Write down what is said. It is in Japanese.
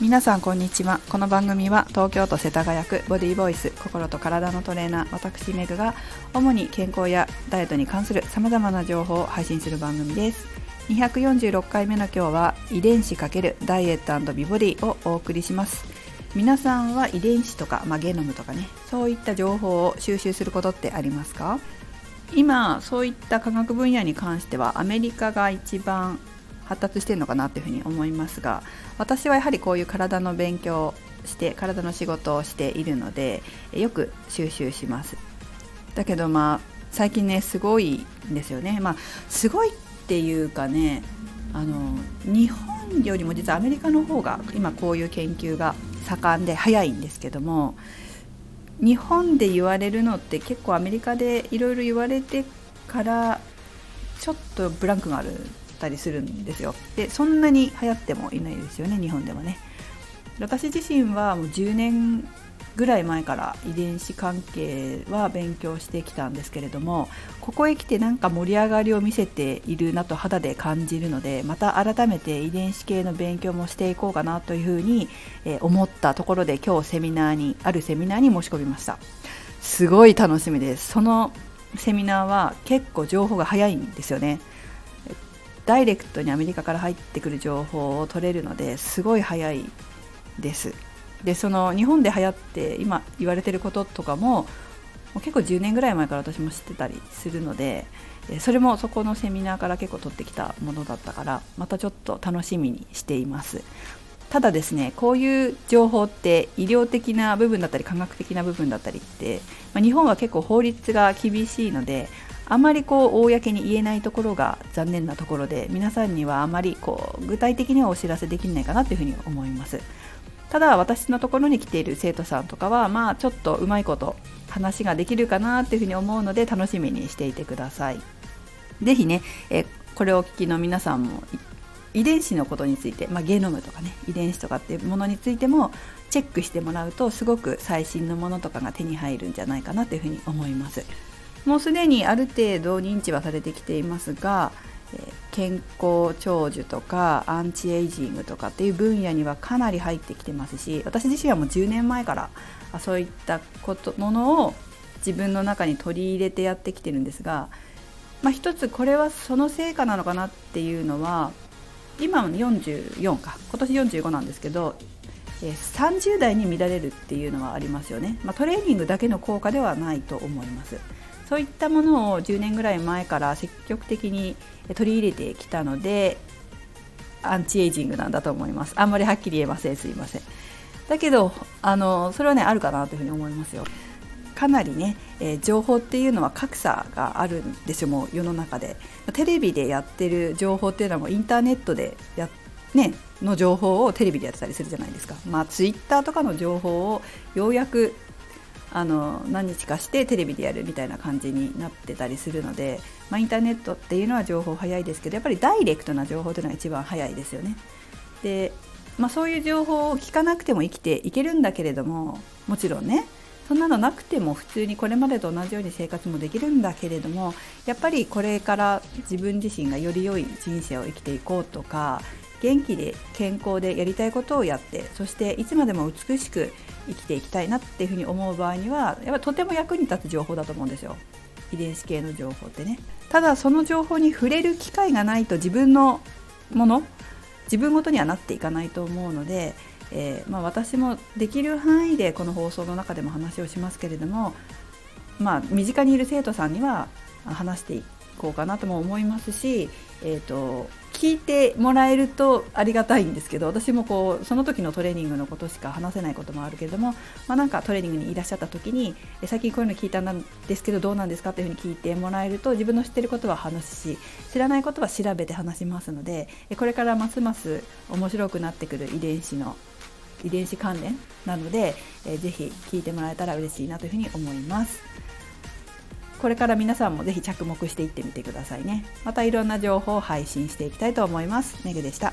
皆さんこんにちは。この番組は東京都世田谷区ボディーボイス心と体のトレーナー私メグが主に健康やダイエットに関するさまざまな情報を配信する番組です。246回目の今日は遺伝子×ダイエット美ボディをお送りします。皆さんは遺伝子とか、まあ、ゲノムとかねそういった情報を収集することってありますか？今そういった科学分野に関してはアメリカが一番発達してるのかなっていうふうに思いますが私はやはりこういう体の勉強して体の仕事をしているのでよく収集します。だけどまあ最近ねすごいんですよね。まあすごいっていうかねあの日本よりも実はアメリカの方が今こういう研究が盛んで早いんですけども日本で言われるのって結構アメリカでいろいろ言われてからちょっとブランクがあるったりするんですよ。でそんなに流行ってもいないですよね日本でもね。私自身はもう10年ぐらい前から遺伝子関係は勉強してきたんですけれどもここへ来てなんか盛り上がりを見せているなと肌で感じるのでまた改めて遺伝子系の勉強もしていこうかなというふうに思ったところで今日セミナーにあるセミナーに申し込みました。すごい楽しみです。そのセミナーは結構情報が早いんですよね。ダイレクトにアメリカから入ってくる情報を取れるのですごい早いです。でその日本で流行って今言われてることとかも結構10年ぐらい前から私も知ってたりするのでそれもそこのセミナーから結構取ってきたものだったからまたちょっと楽しみにしていますただですねこういう情報って医療的な部分だったり科学的な部分だったりって、まあ、日本は結構法律が厳しいのであまりこう公に言えないところが残念なところで皆さんにはあまりこう具体的にはお知らせできないかなというふうに思いますただ私のところに来ている生徒さんとかはまあちょっとうまいこと話ができるかなっていうふうに思うので楽しみにしていてください是非ねえこれをお聞きの皆さんも遺伝子のことについて、まあ、ゲノムとかね遺伝子とかっていうものについてもチェックしてもらうとすごく最新のものとかが手に入るんじゃないかなというふうに思います。もうすでにある程度認知はされてきていますが、健康長寿とかアンチエイジングとかっていう分野にはかなり入ってきてますし私自身はもう10年前からそういったことものを自分の中に取り入れてやってきてるんですが、まあ、一つこれはその成果なのかなっていうのは今44か今年45なんですけど30代に乱れるっていうのはありますよね、まあ、トレーニングだけの効果ではないと思います。そういったものを10年ぐらい前から積極的に取り入れてきたのでアンチエイジングなんだと思います。あんまりはっきり言えません。すいません。だけどあのそれはねあるかなというふうに思いますよ。かなりね、えー、情報っていうのは格差があるんですよもう世の中で。テレビでやってる情報っていうのはもうインターネットでやねの情報をテレビでやってたりするじゃないですか。まあツイッターとかの情報をようやくあの何日かしてテレビでやるみたいな感じになってたりするので、まあ、インターネットっていうのは情報早いですけどやっぱりダイレクトな情報というのが一番早いですよね。で、まあ、そういう情報を聞かなくても生きていけるんだけれどももちろんねそんなのなくても普通にこれまでと同じように生活もできるんだけれどもやっぱりこれから自分自身がより良い人生を生きていこうとか元気で健康でやりたいことをやってそしていつまでも美しく生きていきたいなっていうふうに思う場合にはやっぱとても役に立つ情報だと思うんですよ。遺伝子系の情報ってね。ただその情報に触れる機会がないと自分のもの自分ごとにはなっていかないと思うので、えー、まあ、私もできる範囲でこの放送の中でも話をしますけれども、まあ、身近にいる生徒さんには話していこうかなとも思いますし、えーと聞いてもらえるとありがたいんですけど私もこうその時のトレーニングのことしか話せないこともあるけれども、まあ、なんかトレーニングにいらっしゃった時に最近こういうの聞いたんですけどどうなんですかっていうふうに聞いてもらえると自分の知ってることは話すし知らないことは調べて話しますのでこれからますます面白くなってくる遺伝子の遺伝子関連なので、えー、ぜひ聞いてもらえたら嬉しいなというふうに思います。これから皆さんもぜひ着目していってみてくださいね。またいろんな情報を配信していきたいと思います。メグでした。